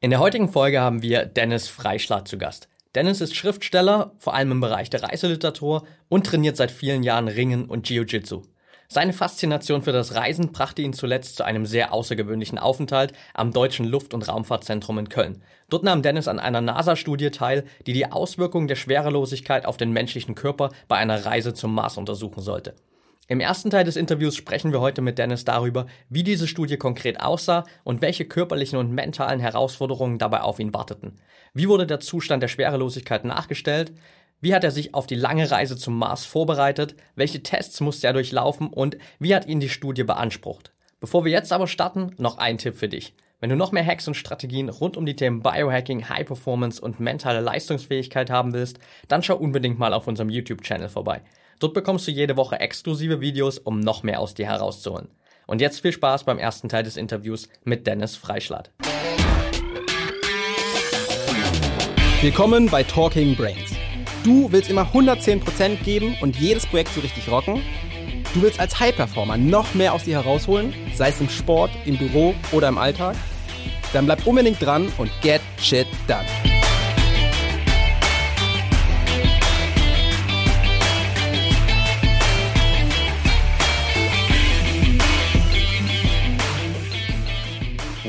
In der heutigen Folge haben wir Dennis Freischlag zu Gast. Dennis ist Schriftsteller, vor allem im Bereich der Reiseliteratur und trainiert seit vielen Jahren Ringen und Jiu-Jitsu. Seine Faszination für das Reisen brachte ihn zuletzt zu einem sehr außergewöhnlichen Aufenthalt am Deutschen Luft- und Raumfahrtzentrum in Köln. Dort nahm Dennis an einer NASA-Studie teil, die die Auswirkungen der Schwerelosigkeit auf den menschlichen Körper bei einer Reise zum Mars untersuchen sollte. Im ersten Teil des Interviews sprechen wir heute mit Dennis darüber, wie diese Studie konkret aussah und welche körperlichen und mentalen Herausforderungen dabei auf ihn warteten. Wie wurde der Zustand der Schwerelosigkeit nachgestellt? Wie hat er sich auf die lange Reise zum Mars vorbereitet? Welche Tests musste er durchlaufen und wie hat ihn die Studie beansprucht? Bevor wir jetzt aber starten, noch ein Tipp für dich. Wenn du noch mehr Hacks und Strategien rund um die Themen Biohacking, High Performance und mentale Leistungsfähigkeit haben willst, dann schau unbedingt mal auf unserem YouTube-Channel vorbei. Dort bekommst du jede Woche exklusive Videos, um noch mehr aus dir herauszuholen. Und jetzt viel Spaß beim ersten Teil des Interviews mit Dennis Freischlatt. Willkommen bei Talking Brains. Du willst immer 110% geben und jedes Projekt so richtig rocken? Du willst als High-Performer noch mehr aus dir herausholen, sei es im Sport, im Büro oder im Alltag? Dann bleib unbedingt dran und get shit done.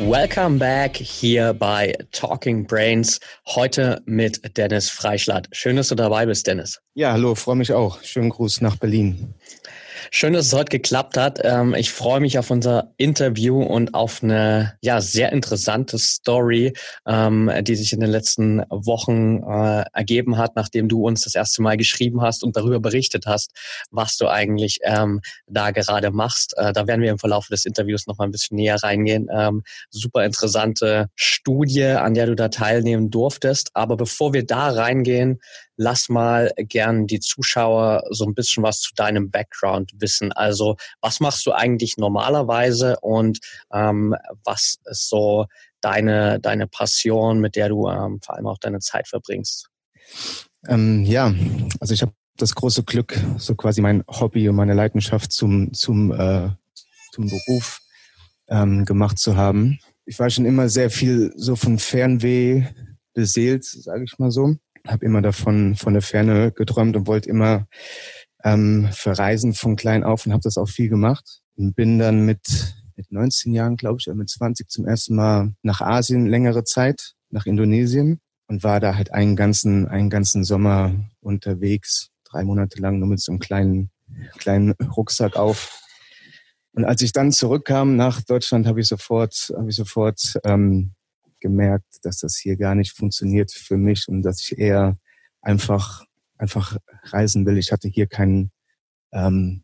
Welcome back hier bei Talking Brains. Heute mit Dennis Freischlatt. Schön, dass du dabei bist, Dennis. Ja, hallo, freue mich auch. Schönen Gruß nach Berlin. Schön, dass es heute geklappt hat. Ähm, ich freue mich auf unser Interview und auf eine ja sehr interessante Story, ähm, die sich in den letzten Wochen äh, ergeben hat, nachdem du uns das erste Mal geschrieben hast und darüber berichtet hast, was du eigentlich ähm, da gerade machst. Äh, da werden wir im Verlauf des Interviews noch mal ein bisschen näher reingehen. super interessante Studie, an der du da teilnehmen durftest. Aber bevor wir da reingehen, lass mal gern die Zuschauer so ein bisschen was zu deinem Background wissen. Also was machst du eigentlich normalerweise und ähm, was ist so deine, deine Passion, mit der du ähm, vor allem auch deine Zeit verbringst? Ähm, ja, also ich habe das große Glück, so quasi mein Hobby und meine Leidenschaft zum, zum, äh, zum Beruf ähm, gemacht zu haben. Ich war schon immer sehr viel so von Fernweh beseelt, sage ich mal so habe immer davon von der Ferne geträumt und wollte immer ähm, verreisen von klein auf und habe das auch viel gemacht. Und bin dann mit, mit 19 Jahren, glaube ich, oder mit 20 zum ersten Mal nach Asien längere Zeit, nach Indonesien und war da halt einen ganzen, einen ganzen Sommer unterwegs, drei Monate lang nur mit so einem kleinen, kleinen Rucksack auf. Und als ich dann zurückkam nach Deutschland, habe ich sofort, habe ich sofort ähm, gemerkt, dass das hier gar nicht funktioniert für mich und dass ich eher einfach einfach reisen will. Ich hatte hier kein ähm,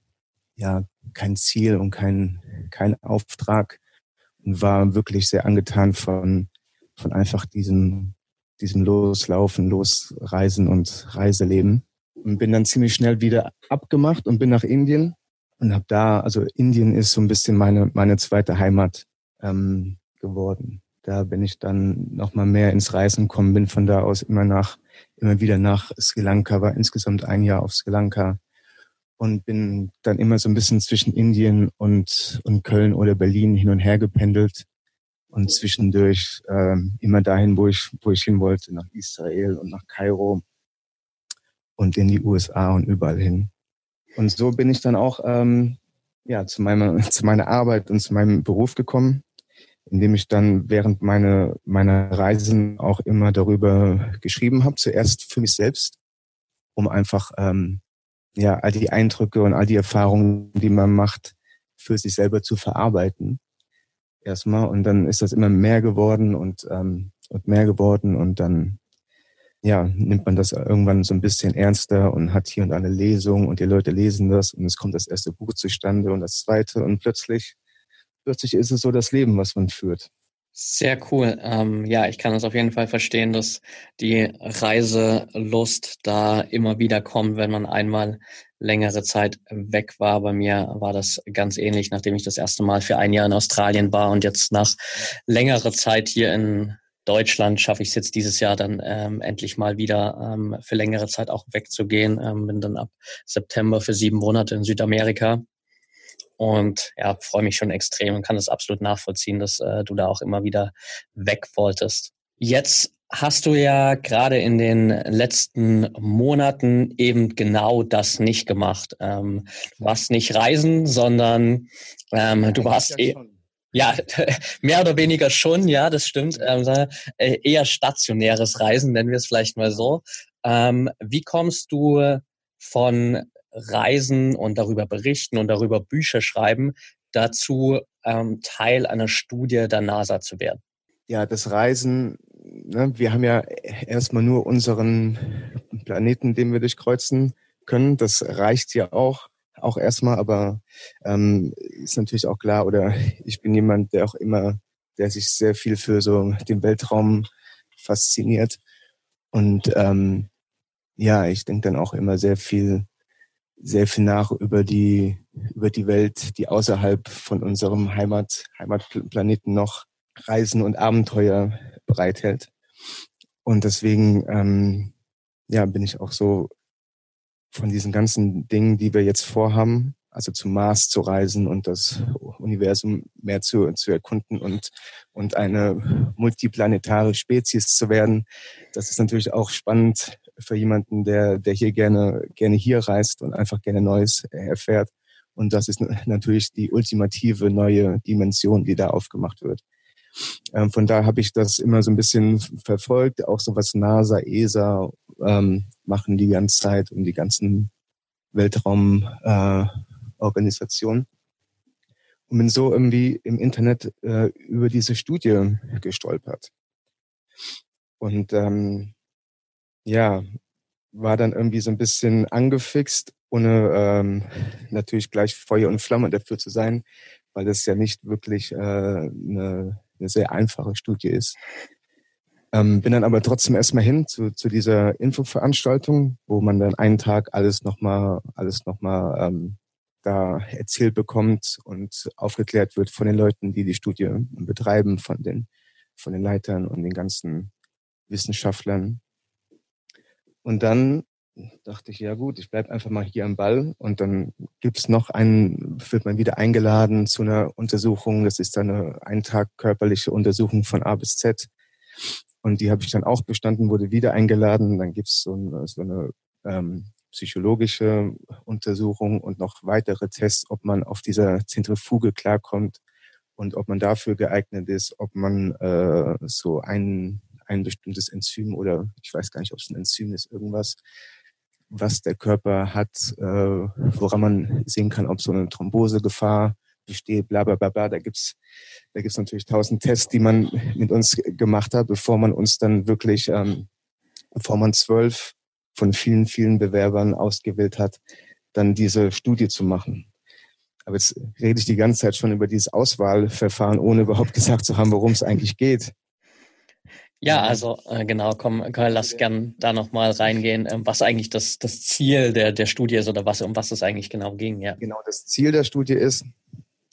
ja kein Ziel und kein kein Auftrag und war wirklich sehr angetan von von einfach diesem diesem Loslaufen, Losreisen und Reiseleben und bin dann ziemlich schnell wieder abgemacht und bin nach Indien und habe da also Indien ist so ein bisschen meine meine zweite Heimat ähm, geworden. Da bin ich dann nochmal mehr ins Reisen gekommen, bin von da aus immer nach, immer wieder nach Sri Lanka, war insgesamt ein Jahr auf Sri Lanka und bin dann immer so ein bisschen zwischen Indien und, und Köln oder Berlin hin und her gependelt und zwischendurch ähm, immer dahin, wo ich, wo ich hin wollte, nach Israel und nach Kairo und in die USA und überall hin. Und so bin ich dann auch ähm, ja, zu, meiner, zu meiner Arbeit und zu meinem Beruf gekommen indem ich dann während meine, meiner Reisen auch immer darüber geschrieben habe. Zuerst für mich selbst, um einfach ähm, ja all die Eindrücke und all die Erfahrungen, die man macht, für sich selber zu verarbeiten. Erstmal und dann ist das immer mehr geworden und ähm, und mehr geworden und dann ja nimmt man das irgendwann so ein bisschen ernster und hat hier und da eine Lesung und die Leute lesen das und es kommt das erste Buch zustande und das zweite und plötzlich plötzlich ist es so das Leben, was man führt. Sehr cool. Ähm, ja, ich kann es auf jeden Fall verstehen, dass die Reiselust da immer wieder kommt, wenn man einmal längere Zeit weg war. Bei mir war das ganz ähnlich, nachdem ich das erste Mal für ein Jahr in Australien war und jetzt nach längerer Zeit hier in Deutschland schaffe ich es jetzt dieses Jahr dann ähm, endlich mal wieder ähm, für längere Zeit auch wegzugehen. Ähm, bin dann ab September für sieben Monate in Südamerika und ja, freue mich schon extrem und kann das absolut nachvollziehen, dass äh, du da auch immer wieder weg wolltest. Jetzt hast du ja gerade in den letzten Monaten eben genau das nicht gemacht. Ähm, du warst nicht reisen, sondern ähm, du warst eh, ja, mehr oder weniger schon, ja, das stimmt. Ähm, äh, eher stationäres Reisen, nennen wir es vielleicht mal so. Ähm, wie kommst du von Reisen und darüber berichten und darüber Bücher schreiben dazu, ähm, Teil einer Studie der NASA zu werden? Ja, das Reisen ne, wir haben ja erstmal nur unseren Planeten, den wir durchkreuzen können. Das reicht ja auch, auch erstmal, aber ähm, ist natürlich auch klar, oder ich bin jemand, der auch immer, der sich sehr viel für so den Weltraum fasziniert. Und ähm, ja, ich denke dann auch immer sehr viel, sehr viel nach über die, über die Welt, die außerhalb von unserem Heimat, Heimatplaneten noch Reisen und Abenteuer bereithält. Und deswegen ähm, ja, bin ich auch so von diesen ganzen Dingen, die wir jetzt vorhaben, also zum Mars zu reisen und das Universum mehr zu, zu erkunden und, und eine multiplanetare Spezies zu werden. Das ist natürlich auch spannend für jemanden, der, der hier gerne, gerne hier reist und einfach gerne Neues erfährt. Und das ist natürlich die ultimative neue Dimension, die da aufgemacht wird. Ähm, von daher habe ich das immer so ein bisschen verfolgt, auch so was NASA, ESA ähm, machen die ganze Zeit und die ganzen Weltraumorganisationen. Äh, und bin so irgendwie im Internet äh, über diese Studie gestolpert. Und ähm, ja, war dann irgendwie so ein bisschen angefixt, ohne ähm, natürlich gleich Feuer und Flamme dafür zu sein, weil das ja nicht wirklich äh, eine eine sehr einfache Studie ist. Ähm, bin dann aber trotzdem erstmal hin zu, zu dieser Infoveranstaltung, wo man dann einen Tag alles nochmal, alles nochmal ähm, da erzählt bekommt und aufgeklärt wird von den Leuten, die die Studie betreiben, von den, von den Leitern und den ganzen Wissenschaftlern. Und dann dachte ich, ja gut, ich bleib einfach mal hier am Ball und dann gibt's noch einen, wird man wieder eingeladen zu einer Untersuchung. Das ist dann eine ein Tag körperliche Untersuchung von A bis Z. Und die habe ich dann auch bestanden, wurde wieder eingeladen. Dann gibt's so eine, so eine ähm, psychologische Untersuchung und noch weitere Tests, ob man auf dieser Zentrifuge klarkommt und ob man dafür geeignet ist, ob man äh, so ein, ein bestimmtes Enzym oder ich weiß gar nicht, ob es ein Enzym ist, irgendwas, was der Körper hat, äh, woran man sehen kann, ob so eine Thrombosegefahr besteht, bla bla bla bla. Da gibt's da gibt's natürlich tausend Tests, die man mit uns gemacht hat, bevor man uns dann wirklich, ähm, bevor man zwölf von vielen, vielen Bewerbern ausgewählt hat, dann diese Studie zu machen. Aber jetzt rede ich die ganze Zeit schon über dieses Auswahlverfahren, ohne überhaupt gesagt zu haben, worum es eigentlich geht. Ja, also äh, genau, komm, komm, lass gern da nochmal reingehen, ähm, was eigentlich das, das Ziel der, der Studie ist oder was, um was es eigentlich genau ging. Ja. Genau, das Ziel der Studie ist,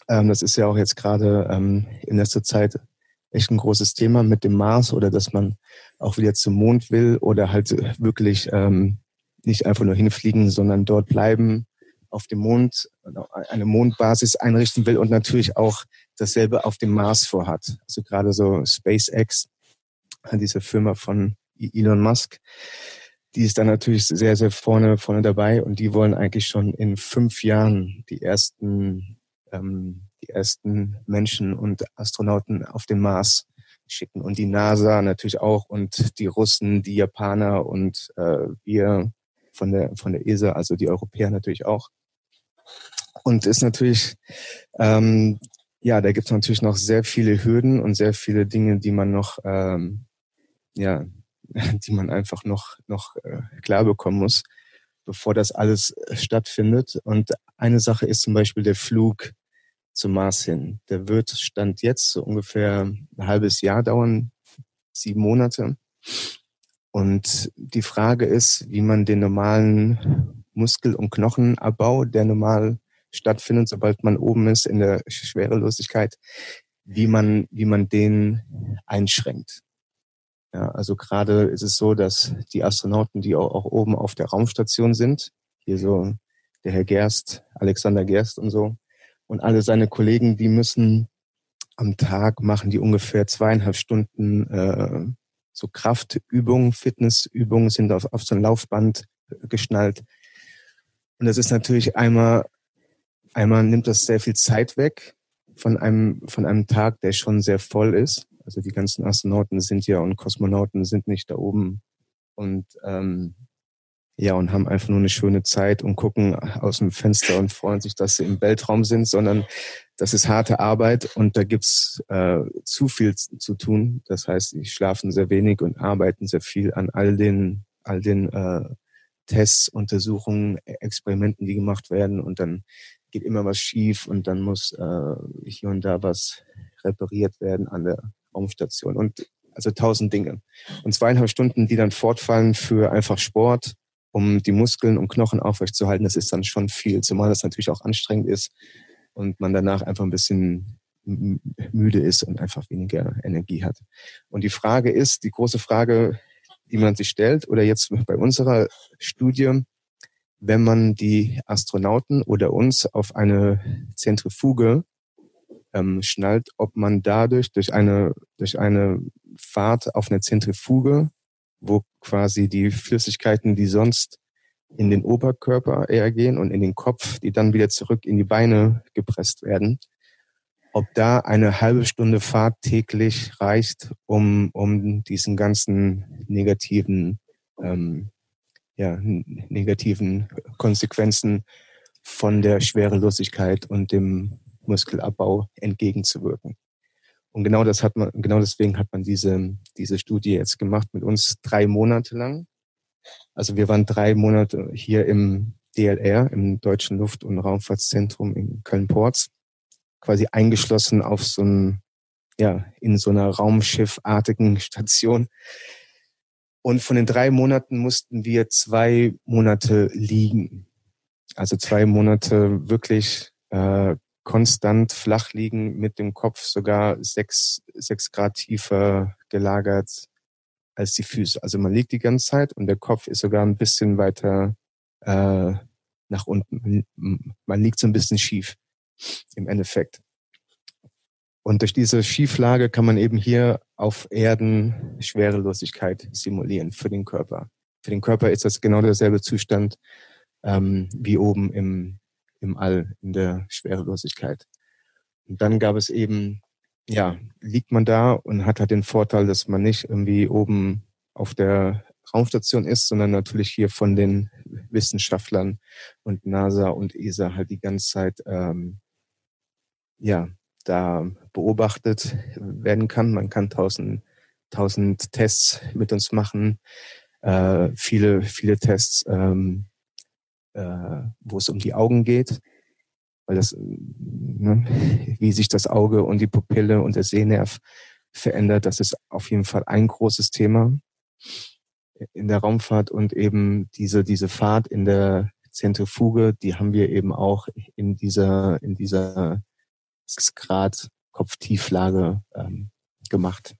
ähm, das ist ja auch jetzt gerade ähm, in letzter Zeit echt ein großes Thema mit dem Mars oder dass man auch wieder zum Mond will oder halt wirklich ähm, nicht einfach nur hinfliegen, sondern dort bleiben, auf dem Mond, eine Mondbasis einrichten will und natürlich auch dasselbe auf dem Mars vorhat. Also gerade so SpaceX diese Firma von Elon Musk, die ist dann natürlich sehr, sehr vorne, vorne dabei und die wollen eigentlich schon in fünf Jahren die ersten, ähm, die ersten Menschen und Astronauten auf den Mars schicken und die NASA natürlich auch und die Russen, die Japaner und äh, wir von der von der ESA, also die Europäer natürlich auch. Und ist natürlich ähm, ja, da gibt es natürlich noch sehr viele Hürden und sehr viele Dinge, die man noch ähm, ja, die man einfach noch, noch äh, klar bekommen muss, bevor das alles äh, stattfindet. Und eine Sache ist zum Beispiel der Flug zum Mars hin. Der wird Stand jetzt so ungefähr ein halbes Jahr dauern, sieben Monate. Und die Frage ist, wie man den normalen Muskel- und Knochenabbau, der normal stattfindet, sobald man oben ist in der Schwerelosigkeit, wie man, wie man den einschränkt. Ja, also gerade ist es so, dass die Astronauten, die auch, oben auf der Raumstation sind, hier so der Herr Gerst, Alexander Gerst und so, Und alle seine Kollegen, die müssen am Tag machen die ungefähr zweieinhalb Stunden äh, so Kraftübungen, Fitnessübungen, sind auf, auf so ein Laufband geschnallt. Und das ist natürlich einmal, einmal nimmt das sehr viel Zeit weg von einem, von einem Tag, der schon sehr voll ist. Also die ganzen Astronauten sind ja und Kosmonauten sind nicht da oben und ähm, ja, und haben einfach nur eine schöne Zeit und gucken aus dem Fenster und freuen sich, dass sie im Weltraum sind, sondern das ist harte Arbeit und da gibt's äh, zu viel zu tun. Das heißt, sie schlafen sehr wenig und arbeiten sehr viel an all den, all den äh, Tests, Untersuchungen, Experimenten, die gemacht werden und dann geht immer was schief und dann muss äh, hier und da was repariert werden an der Raumstation und also tausend Dinge. Und zweieinhalb Stunden, die dann fortfallen für einfach Sport, um die Muskeln und Knochen aufrechtzuerhalten, das ist dann schon viel, zumal das natürlich auch anstrengend ist und man danach einfach ein bisschen müde ist und einfach weniger Energie hat. Und die Frage ist, die große Frage, die man sich stellt, oder jetzt bei unserer Studie, wenn man die Astronauten oder uns auf eine Zentrifuge ähm, schnallt, ob man dadurch durch eine, durch eine Fahrt auf eine Zentrifuge wo quasi die Flüssigkeiten, die sonst in den Oberkörper eher gehen und in den Kopf, die dann wieder zurück in die Beine gepresst werden. Ob da eine halbe Stunde Fahrt täglich reicht, um, um diesen ganzen negativen, ähm, ja, negativen Konsequenzen von der Schwerelosigkeit und dem Muskelabbau entgegenzuwirken. Und genau das hat man, genau deswegen hat man diese, diese Studie jetzt gemacht mit uns drei Monate lang. Also wir waren drei Monate hier im DLR, im Deutschen Luft- und Raumfahrtszentrum in Köln-Porz, quasi eingeschlossen auf so ein, ja, in so einer Raumschiffartigen Station. Und von den drei Monaten mussten wir zwei Monate liegen. Also zwei Monate wirklich äh, konstant flach liegen, mit dem Kopf sogar sechs, sechs Grad tiefer gelagert als die Füße. Also man liegt die ganze Zeit und der Kopf ist sogar ein bisschen weiter äh, nach unten. Man liegt so ein bisschen schief im Endeffekt. Und durch diese Schieflage kann man eben hier auf Erden Schwerelosigkeit simulieren für den Körper. Für den Körper ist das genau derselbe Zustand ähm, wie oben im, im All, in der Schwerelosigkeit. Und dann gab es eben, ja, liegt man da und hat halt den Vorteil, dass man nicht irgendwie oben auf der Raumstation ist, sondern natürlich hier von den Wissenschaftlern und NASA und ESA halt die ganze Zeit, ähm, ja, da beobachtet werden kann. Man kann tausend, tausend Tests mit uns machen, äh, viele, viele Tests ähm, äh, wo es um die Augen geht, weil das, ne, wie sich das Auge und die Pupille und der Sehnerv verändert, das ist auf jeden Fall ein großes Thema in der Raumfahrt und eben diese, diese Fahrt in der Zentrifuge, die haben wir eben auch in dieser, in dieser 6 Grad Kopftieflage ähm, gemacht.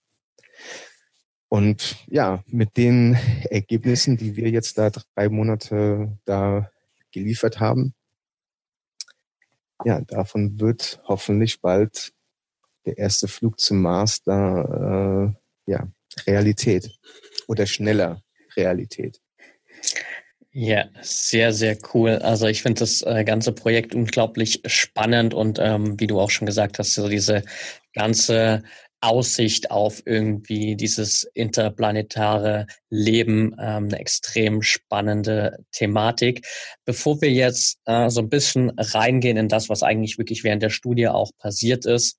Und ja, mit den Ergebnissen, die wir jetzt da drei Monate da geliefert haben. Ja, davon wird hoffentlich bald der erste Flug zum Mars da äh, ja, Realität oder schneller Realität. Ja, sehr, sehr cool. Also ich finde das äh, ganze Projekt unglaublich spannend und ähm, wie du auch schon gesagt hast, so diese ganze Aussicht auf irgendwie dieses interplanetare Leben ähm, eine extrem spannende Thematik. Bevor wir jetzt äh, so ein bisschen reingehen in das, was eigentlich wirklich während der Studie auch passiert ist,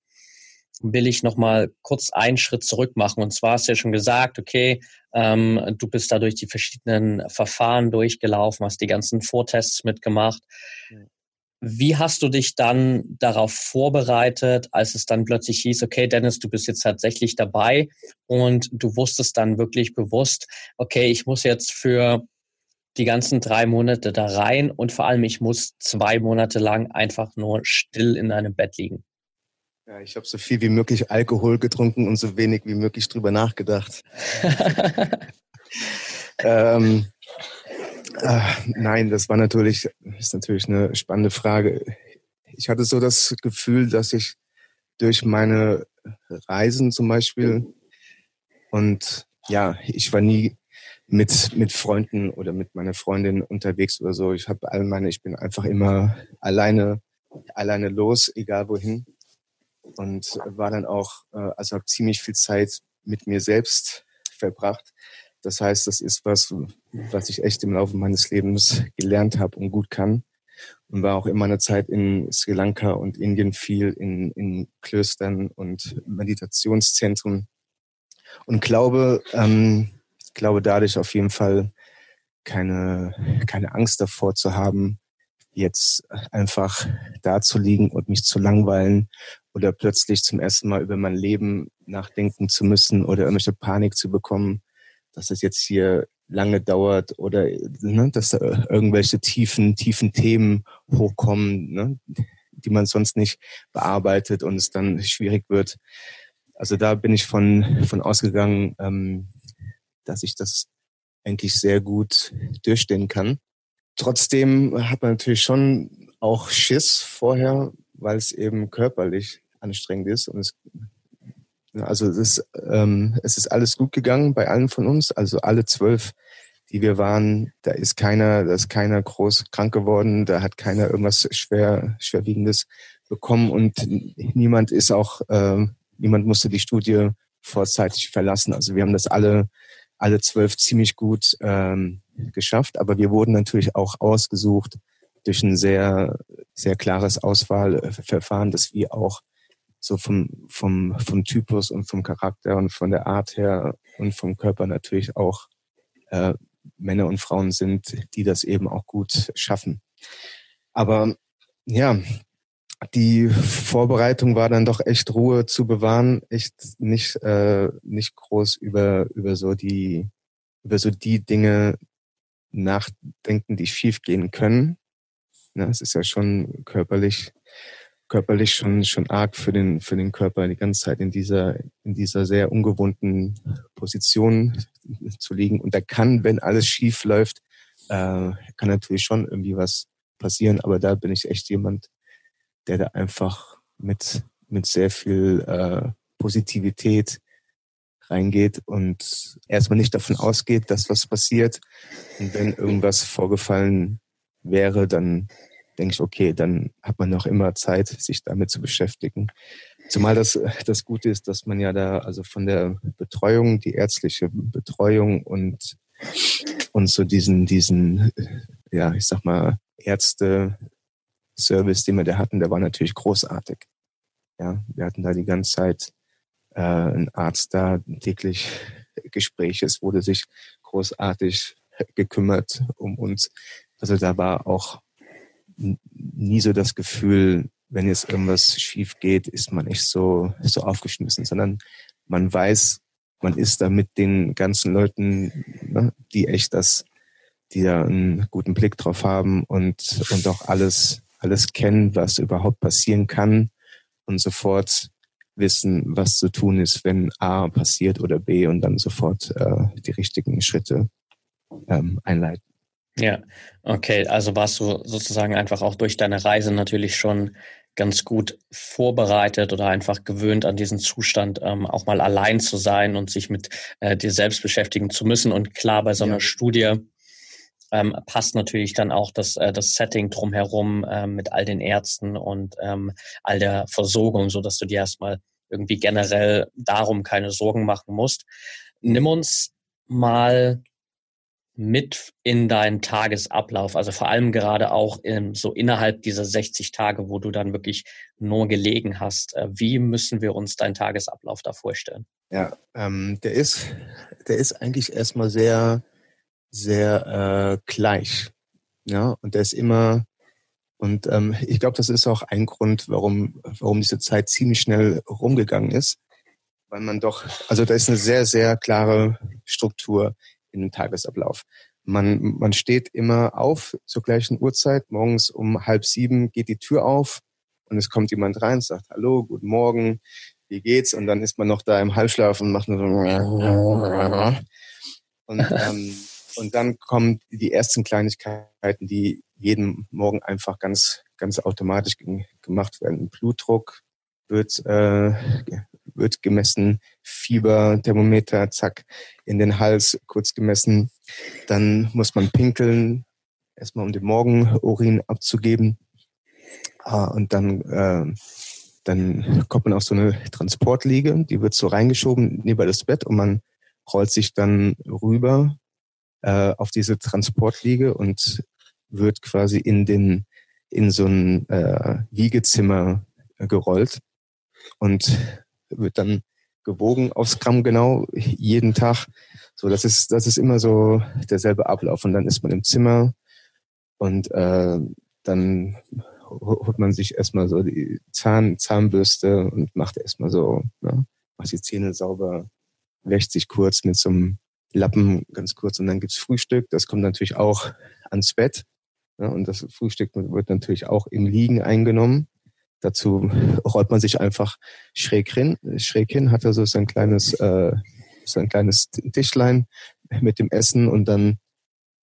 will ich noch mal kurz einen Schritt zurück machen. Und zwar hast du ja schon gesagt, okay, ähm, du bist da durch die verschiedenen Verfahren durchgelaufen, hast die ganzen Vortests mitgemacht. Wie hast du dich dann darauf vorbereitet, als es dann plötzlich hieß, okay, Dennis, du bist jetzt tatsächlich dabei und du wusstest dann wirklich bewusst, okay, ich muss jetzt für die ganzen drei Monate da rein und vor allem ich muss zwei Monate lang einfach nur still in einem Bett liegen. Ja, ich habe so viel wie möglich Alkohol getrunken und so wenig wie möglich drüber nachgedacht. ähm, äh, nein, das war natürlich, ist natürlich eine spannende Frage. Ich hatte so das Gefühl, dass ich durch meine Reisen zum Beispiel und ja, ich war nie mit, mit Freunden oder mit meiner Freundin unterwegs oder so. Ich habe all meine, ich bin einfach immer alleine, alleine los, egal wohin. Und war dann auch, äh, also habe ziemlich viel Zeit mit mir selbst verbracht. Das heißt, das ist was, was ich echt im Laufe meines Lebens gelernt habe und gut kann. Und war auch in meiner Zeit in Sri Lanka und Indien viel in, in Klöstern und Meditationszentren. Und glaube, ähm, glaube dadurch auf jeden Fall keine, keine Angst davor zu haben, jetzt einfach da zu liegen und mich zu langweilen oder plötzlich zum ersten Mal über mein Leben nachdenken zu müssen oder irgendwelche Panik zu bekommen, dass es jetzt hier lange dauert oder ne, dass da irgendwelche tiefen, tiefen Themen hochkommen, ne, die man sonst nicht bearbeitet und es dann schwierig wird. Also da bin ich von, von ausgegangen, ähm, dass ich das eigentlich sehr gut durchstehen kann. Trotzdem hat man natürlich schon auch Schiss vorher, weil es eben körperlich anstrengend ist. Und es, also es ist, ähm, es ist alles gut gegangen bei allen von uns. Also alle zwölf, die wir waren, da ist keiner, da ist keiner groß krank geworden, da hat keiner irgendwas schwer, schwerwiegendes bekommen und niemand ist auch, äh, niemand musste die Studie vorzeitig verlassen. Also wir haben das alle alle zwölf ziemlich gut ähm, geschafft. Aber wir wurden natürlich auch ausgesucht durch ein sehr, sehr klares Auswahlverfahren, dass wir auch so vom, vom, vom Typus und vom Charakter und von der Art her und vom Körper natürlich auch äh, Männer und Frauen sind, die das eben auch gut schaffen. Aber ja, die Vorbereitung war dann doch echt Ruhe zu bewahren, echt nicht äh, nicht groß über über so die über so die Dinge nachdenken, die schief gehen können. Na, es ist ja schon körperlich körperlich schon schon arg für den für den Körper die ganze Zeit in dieser in dieser sehr ungewohnten Position zu liegen und da kann, wenn alles schief läuft, äh, kann natürlich schon irgendwie was passieren, aber da bin ich echt jemand, der da einfach mit, mit sehr viel äh, Positivität reingeht und erstmal nicht davon ausgeht, dass was passiert. Und wenn irgendwas vorgefallen wäre, dann denke ich, okay, dann hat man noch immer Zeit, sich damit zu beschäftigen. Zumal das, das Gute ist, dass man ja da also von der Betreuung, die ärztliche Betreuung und, und so diesen, diesen, ja, ich sag mal, Ärzte, Service, den wir da hatten, der war natürlich großartig. Ja, wir hatten da die ganze Zeit äh, einen Arzt da, täglich Gespräche. Es wurde sich großartig gekümmert um uns. Also da war auch nie so das Gefühl, wenn jetzt irgendwas schief geht, ist man nicht so, so aufgeschmissen, sondern man weiß, man ist da mit den ganzen Leuten, ne, die echt das, die da einen guten Blick drauf haben und, und auch alles alles kennen, was überhaupt passieren kann und sofort wissen, was zu tun ist, wenn A passiert oder B und dann sofort äh, die richtigen Schritte ähm, einleiten. Ja, okay. Also warst du sozusagen einfach auch durch deine Reise natürlich schon ganz gut vorbereitet oder einfach gewöhnt an diesen Zustand, ähm, auch mal allein zu sein und sich mit äh, dir selbst beschäftigen zu müssen. Und klar, bei so einer ja. Studie ähm, passt natürlich dann auch das, äh, das Setting drumherum äh, mit all den Ärzten und ähm, all der Versorgung, so dass du dir erstmal irgendwie generell darum keine Sorgen machen musst. Nimm uns mal mit in deinen Tagesablauf, also vor allem gerade auch in, so innerhalb dieser 60 Tage, wo du dann wirklich nur gelegen hast. Äh, wie müssen wir uns deinen Tagesablauf da vorstellen? Ja, ähm, der ist, der ist eigentlich erstmal sehr sehr äh, gleich. Ja, und der ist immer, und ähm, ich glaube, das ist auch ein Grund, warum, warum diese Zeit ziemlich schnell rumgegangen ist. Weil man doch, also da ist eine sehr, sehr klare Struktur in dem Tagesablauf. Man, man steht immer auf zur gleichen Uhrzeit. Morgens um halb sieben geht die Tür auf und es kommt jemand rein, sagt Hallo, guten Morgen, wie geht's? Und dann ist man noch da im Halbschlaf und macht nur so. Und ähm, Und dann kommen die ersten Kleinigkeiten, die jeden Morgen einfach ganz, ganz automatisch gemacht werden. Blutdruck wird, äh, wird gemessen, Fieber, Thermometer, zack, in den Hals kurz gemessen. Dann muss man pinkeln, erstmal um den Morgenurin abzugeben. Ah, und dann, äh, dann kommt man auf so eine Transportliege, die wird so reingeschoben neben das Bett und man rollt sich dann rüber äh, auf diese Transportliege und wird quasi in den in so ein äh, Wiegezimmer gerollt und wird dann gewogen aufs Gramm genau jeden Tag. So, das ist das ist immer so derselbe Ablauf und dann ist man im Zimmer und äh, dann holt man sich erstmal so die Zahn, Zahnbürste und macht erstmal so, ne, macht die Zähne sauber, wäscht sich kurz mit so einem Lappen ganz kurz und dann gibt's Frühstück. Das kommt natürlich auch ans Bett. Ja, und das Frühstück wird natürlich auch im Liegen eingenommen. Dazu rollt man sich einfach schräg hin. Schräg hin hat er so sein kleines, äh, sein kleines Tischlein mit dem Essen und dann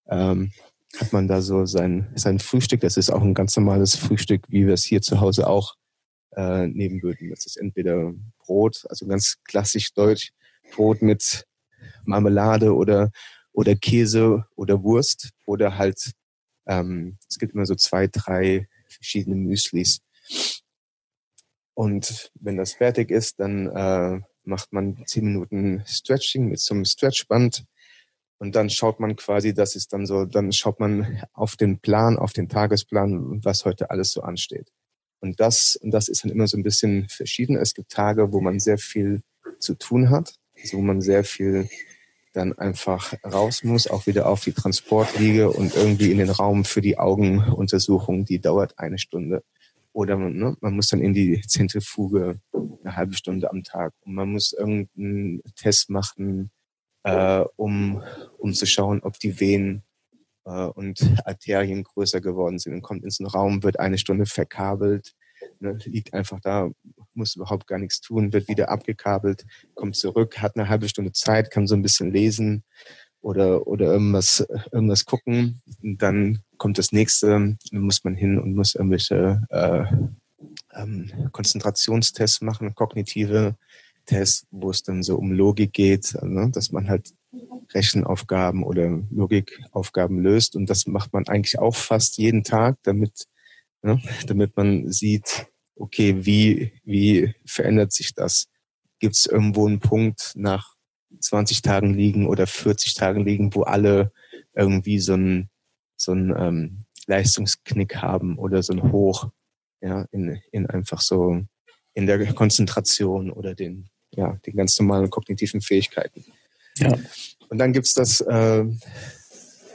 ähm, hat man da so sein, sein Frühstück. Das ist auch ein ganz normales Frühstück, wie wir es hier zu Hause auch äh, nehmen würden. Das ist entweder Brot, also ganz klassisch deutsch, Brot mit Marmelade oder, oder Käse oder Wurst oder halt, ähm, es gibt immer so zwei, drei verschiedene Müslis. Und wenn das fertig ist, dann äh, macht man zehn Minuten Stretching mit so einem Stretchband und dann schaut man quasi, das ist dann so, dann schaut man auf den Plan, auf den Tagesplan, was heute alles so ansteht. Und das, und das ist dann immer so ein bisschen verschieden. Es gibt Tage, wo man sehr viel zu tun hat, also wo man sehr viel dann einfach raus muss, auch wieder auf die Transportliege und irgendwie in den Raum für die Augenuntersuchung, die dauert eine Stunde. Oder man, ne, man muss dann in die Zentrifuge eine halbe Stunde am Tag. Und man muss irgendeinen Test machen, äh, um, um zu schauen, ob die Venen äh, und Arterien größer geworden sind. Und kommt ins Raum, wird eine Stunde verkabelt, ne, liegt einfach da, muss überhaupt gar nichts tun, wird wieder abgekabelt, kommt zurück, hat eine halbe Stunde Zeit, kann so ein bisschen lesen oder, oder irgendwas, irgendwas gucken. Und dann kommt das nächste, dann muss man hin und muss irgendwelche äh, ähm, Konzentrationstests machen, kognitive Tests, wo es dann so um Logik geht, ne? dass man halt Rechenaufgaben oder Logikaufgaben löst. Und das macht man eigentlich auch fast jeden Tag, damit, ne? damit man sieht, okay, wie, wie verändert sich das? Gibt es irgendwo einen Punkt nach 20 Tagen liegen oder 40 Tagen liegen, wo alle irgendwie so ein so ein ähm, Leistungsknick haben oder so ein Hoch, ja, in, in einfach so in der Konzentration oder den, ja, den ganz normalen kognitiven Fähigkeiten. Ja. Und dann gibt's das, äh,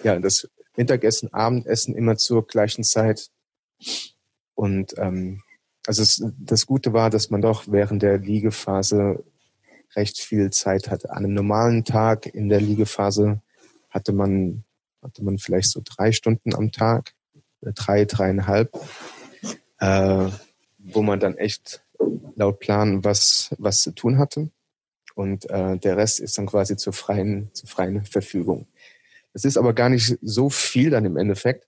ja, das Mittagessen, Abendessen immer zur gleichen Zeit. Und ähm, also es, das Gute war, dass man doch während der Liegephase recht viel Zeit hatte. An einem normalen Tag in der Liegephase hatte man, hatte man vielleicht so drei Stunden am Tag, drei, dreieinhalb, äh, wo man dann echt laut Plan was, was zu tun hatte. Und äh, der Rest ist dann quasi zur freien, zur freien Verfügung. Es ist aber gar nicht so viel dann im Endeffekt,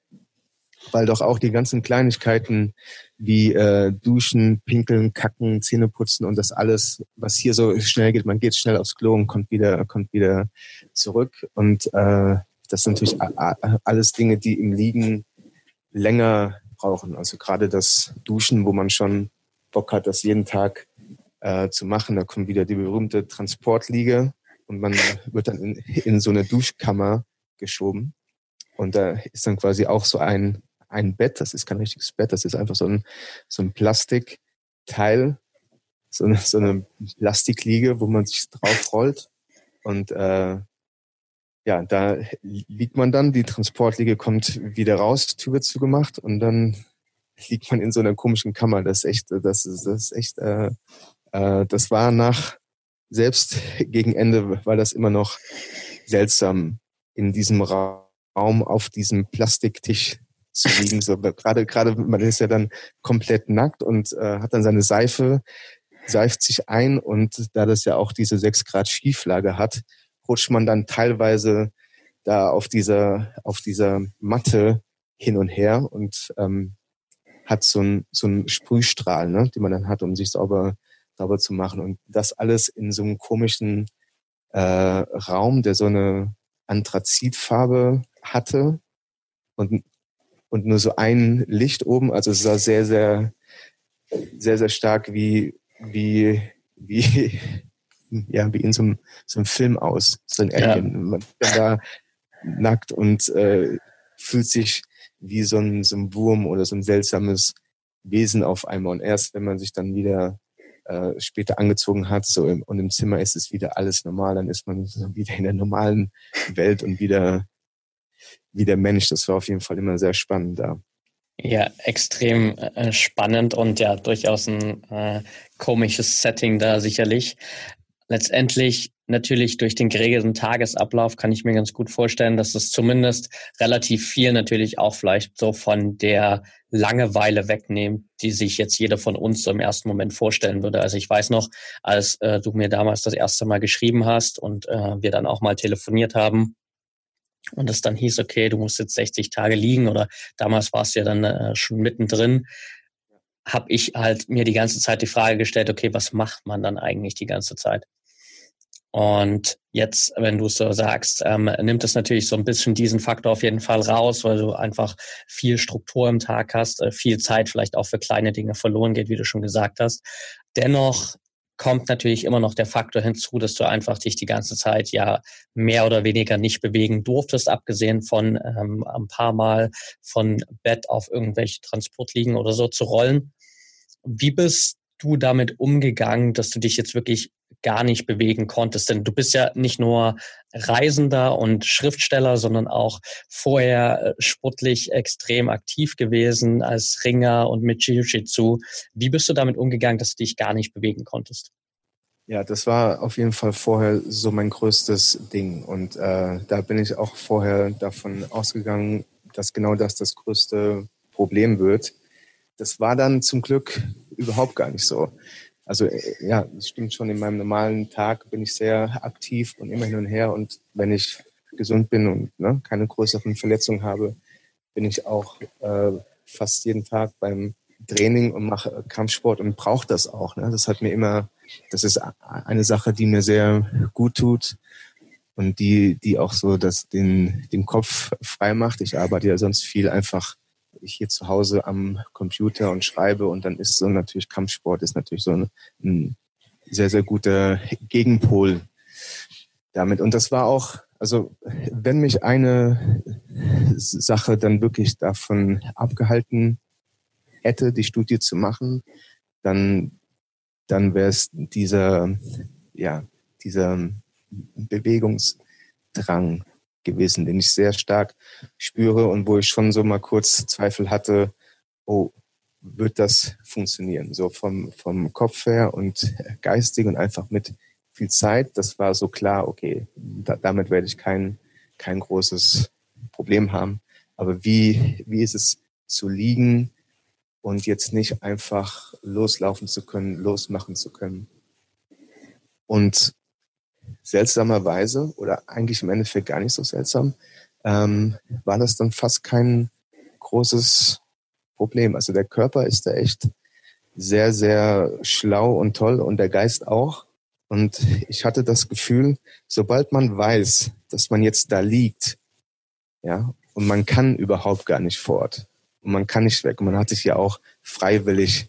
weil doch auch die ganzen Kleinigkeiten wie äh, Duschen, Pinkeln, Kacken, Zähne putzen und das alles, was hier so schnell geht, man geht schnell aufs Klo und kommt wieder, kommt wieder zurück. Und äh, das sind natürlich alles Dinge, die im Liegen länger brauchen. Also gerade das Duschen, wo man schon Bock hat, das jeden Tag äh, zu machen. Da kommt wieder die berühmte Transportliege und man wird dann in, in so eine Duschkammer geschoben. Und da ist dann quasi auch so ein, ein Bett, das ist kein richtiges Bett, das ist einfach so ein, so ein Plastikteil, so eine, so eine Plastikliege, wo man sich drauf rollt. Und äh, ja, da liegt man dann, die Transportliege kommt wieder raus, Tür wird zugemacht und dann liegt man in so einer komischen Kammer. Das ist echt, das ist, das ist echt, äh, äh, das war nach, selbst gegen Ende war das immer noch seltsam, in diesem Raum auf diesem Plastiktisch zu liegen. So gerade, gerade man ist ja dann komplett nackt und äh, hat dann seine Seife, seift sich ein und da das ja auch diese sechs Grad Schieflage hat, rutscht man dann teilweise da auf dieser, auf dieser Matte hin und her und ähm, hat so ein so ein Sprühstrahl, ne, den man dann hat, um sich sauber, sauber zu machen. Und das alles in so einem komischen äh, Raum, der so eine Anthrazitfarbe hatte und, und nur so ein Licht oben. Also es sah sehr, sehr, sehr, sehr stark wie, wie, wie, ja, wie in so einem, so einem Film aus, so ein Alien. Ja. Man ist da nackt und äh, fühlt sich wie so ein, so ein Wurm oder so ein seltsames Wesen auf einmal. Und erst wenn man sich dann wieder äh, später angezogen hat, so im, und im Zimmer ist es wieder alles normal, dann ist man so wieder in der normalen Welt und wieder wie der Mensch. Das war auf jeden Fall immer sehr spannend da. Ja, extrem äh, spannend und ja, durchaus ein äh, komisches Setting da sicherlich. Letztendlich natürlich durch den geregelten Tagesablauf kann ich mir ganz gut vorstellen, dass es zumindest relativ viel natürlich auch vielleicht so von der Langeweile wegnimmt, die sich jetzt jeder von uns so im ersten Moment vorstellen würde. Also ich weiß noch, als äh, du mir damals das erste Mal geschrieben hast und äh, wir dann auch mal telefoniert haben, und es dann hieß, okay, du musst jetzt 60 Tage liegen oder damals warst du ja dann äh, schon mittendrin, habe ich halt mir die ganze Zeit die Frage gestellt, okay, was macht man dann eigentlich die ganze Zeit? Und jetzt, wenn du es so sagst, ähm, nimmt es natürlich so ein bisschen diesen Faktor auf jeden Fall raus, weil du einfach viel Struktur im Tag hast, äh, viel Zeit vielleicht auch für kleine Dinge verloren geht, wie du schon gesagt hast. Dennoch kommt natürlich immer noch der Faktor hinzu, dass du einfach dich die ganze Zeit ja mehr oder weniger nicht bewegen durftest, abgesehen von ähm, ein paar Mal von Bett auf irgendwelche Transportliegen oder so zu rollen. Wie bist du damit umgegangen, dass du dich jetzt wirklich gar nicht bewegen konntest? Denn du bist ja nicht nur Reisender und Schriftsteller, sondern auch vorher äh, sportlich extrem aktiv gewesen als Ringer und mit Jiu-Jitsu. Wie bist du damit umgegangen, dass du dich gar nicht bewegen konntest? Ja, das war auf jeden Fall vorher so mein größtes Ding. Und äh, da bin ich auch vorher davon ausgegangen, dass genau das das größte Problem wird. Das war dann zum Glück überhaupt gar nicht so. Also äh, ja, es stimmt schon, in meinem normalen Tag bin ich sehr aktiv und immer hin und her. Und wenn ich gesund bin und ne, keine größeren Verletzungen habe, bin ich auch äh, fast jeden Tag beim Training und mache Kampfsport und brauche das auch. Ne? Das hat mir immer, das ist eine Sache, die mir sehr gut tut und die, die auch so das den, den Kopf frei macht. Ich arbeite ja sonst viel einfach ich hier zu Hause am Computer und schreibe und dann ist so natürlich Kampfsport ist natürlich so ein, ein sehr, sehr guter Gegenpol damit. Und das war auch, also wenn mich eine Sache dann wirklich davon abgehalten hätte, die Studie zu machen, dann, dann wäre es dieser, ja, dieser Bewegungsdrang, gewesen, den ich sehr stark spüre und wo ich schon so mal kurz Zweifel hatte, oh, wird das funktionieren? So vom, vom Kopf her und geistig und einfach mit viel Zeit. Das war so klar, okay, da, damit werde ich kein, kein großes Problem haben. Aber wie, wie ist es zu liegen und jetzt nicht einfach loslaufen zu können, losmachen zu können? Und seltsamerweise, oder eigentlich im Endeffekt gar nicht so seltsam, ähm, war das dann fast kein großes Problem. Also der Körper ist da echt sehr, sehr schlau und toll und der Geist auch. Und ich hatte das Gefühl, sobald man weiß, dass man jetzt da liegt, ja, und man kann überhaupt gar nicht fort und man kann nicht weg und man hat sich ja auch freiwillig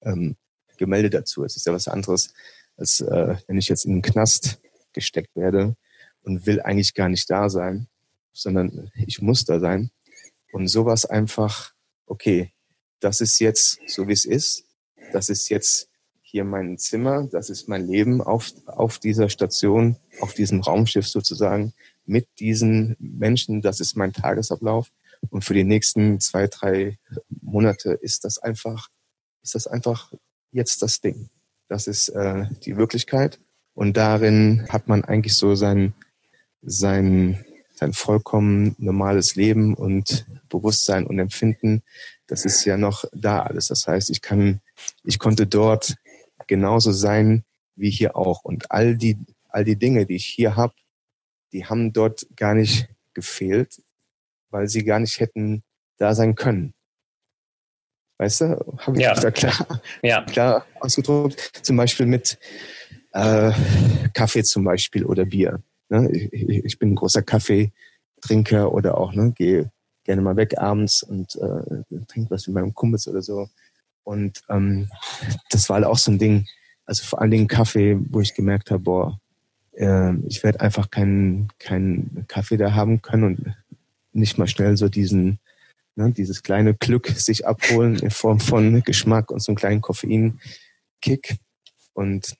ähm, gemeldet dazu. Es ist ja was anderes, als äh, wenn ich jetzt in den Knast gesteckt werde und will eigentlich gar nicht da sein, sondern ich muss da sein. Und sowas einfach, okay, das ist jetzt so wie es ist. Das ist jetzt hier mein Zimmer, das ist mein Leben auf, auf dieser Station, auf diesem Raumschiff sozusagen, mit diesen Menschen, das ist mein Tagesablauf. Und für die nächsten zwei, drei Monate ist das einfach, ist das einfach jetzt das Ding. Das ist äh, die Wirklichkeit. Und darin hat man eigentlich so sein, sein, sein vollkommen normales Leben und Bewusstsein und Empfinden. Das ist ja noch da alles. Das heißt, ich kann, ich konnte dort genauso sein wie hier auch. Und all die, all die Dinge, die ich hier habe, die haben dort gar nicht, gefehlt, weil sie gar nicht hätten da sein können. Weißt du, habe ich ja. da klar, ja. klar ausgedrückt. Zum Beispiel mit äh, Kaffee zum Beispiel oder Bier. Ne? Ich, ich bin ein großer Kaffeetrinker oder auch, ne, gehe gerne mal weg abends und äh, trinke was mit meinem Kumpels oder so. Und ähm, das war halt auch so ein Ding, also vor allen Dingen Kaffee, wo ich gemerkt habe, boah, äh, ich werde einfach keinen keinen Kaffee da haben können und nicht mal schnell so diesen ne, dieses kleine Glück sich abholen in Form von Geschmack und so einem kleinen Koffein-Kick. Und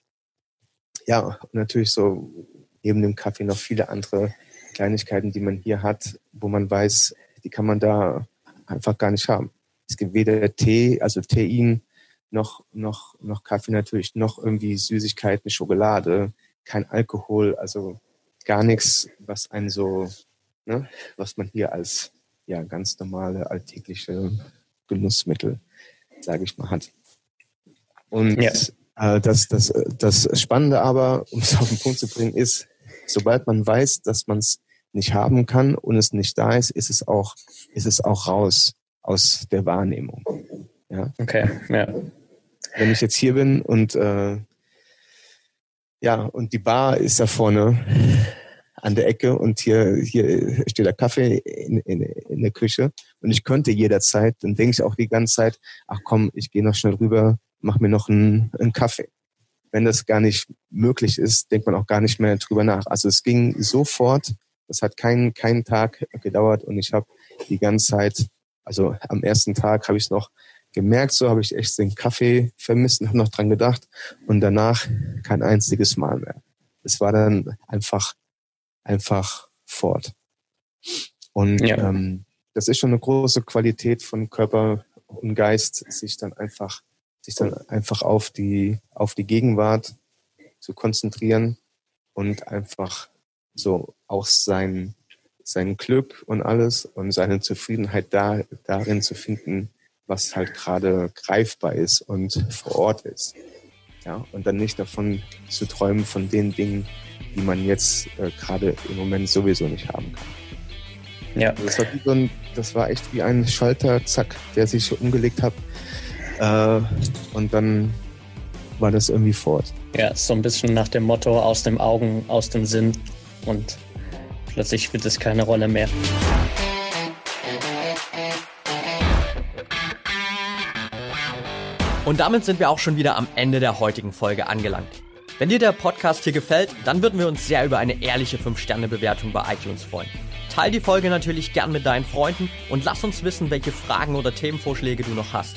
ja, natürlich so neben dem Kaffee noch viele andere Kleinigkeiten, die man hier hat, wo man weiß, die kann man da einfach gar nicht haben. Es gibt weder Tee, also Tein, noch, noch, noch Kaffee natürlich, noch irgendwie Süßigkeiten, Schokolade, kein Alkohol, also gar nichts, was einen so, ne, was man hier als ja ganz normale alltägliche Genussmittel, sage ich mal, hat. Und ja. Äh, das, das, das Spannende aber, um es auf den Punkt zu bringen, ist, sobald man weiß, dass man es nicht haben kann und es nicht da ist, ist es auch, ist es auch raus aus der Wahrnehmung. Ja. Okay, ja. Wenn ich jetzt hier bin und äh, ja, und die Bar ist da vorne an der Ecke und hier, hier steht der Kaffee in, in, in der Küche und ich könnte jederzeit, dann denke ich auch die ganze Zeit, ach komm, ich gehe noch schnell rüber, mach mir noch einen, einen Kaffee. Wenn das gar nicht möglich ist, denkt man auch gar nicht mehr drüber nach. Also es ging sofort, das hat keinen keinen Tag gedauert und ich habe die ganze Zeit, also am ersten Tag habe ich es noch gemerkt, so habe ich echt den Kaffee vermisst und habe noch dran gedacht und danach kein einziges Mal mehr. Es war dann einfach einfach fort. Und ja. ähm, das ist schon eine große Qualität von Körper und Geist, sich dann einfach, sich dann einfach auf die, auf die Gegenwart zu konzentrieren und einfach so auch sein, sein Glück und alles und seine Zufriedenheit da, darin zu finden, was halt gerade greifbar ist und vor Ort ist. Ja, und dann nicht davon zu träumen von den Dingen, die man jetzt äh, gerade im Moment sowieso nicht haben kann. Ja. Das, war so ein, das war echt wie ein Schalter, zack, der sich so umgelegt hat. Äh, und dann war das irgendwie fort. Ja, so ein bisschen nach dem Motto aus dem Augen, aus dem Sinn und plötzlich spielt es keine Rolle mehr. Und damit sind wir auch schon wieder am Ende der heutigen Folge angelangt. Wenn dir der Podcast hier gefällt, dann würden wir uns sehr über eine ehrliche 5-Sterne-Bewertung bei iTunes freuen. Teil die Folge natürlich gern mit deinen Freunden und lass uns wissen, welche Fragen oder Themenvorschläge du noch hast.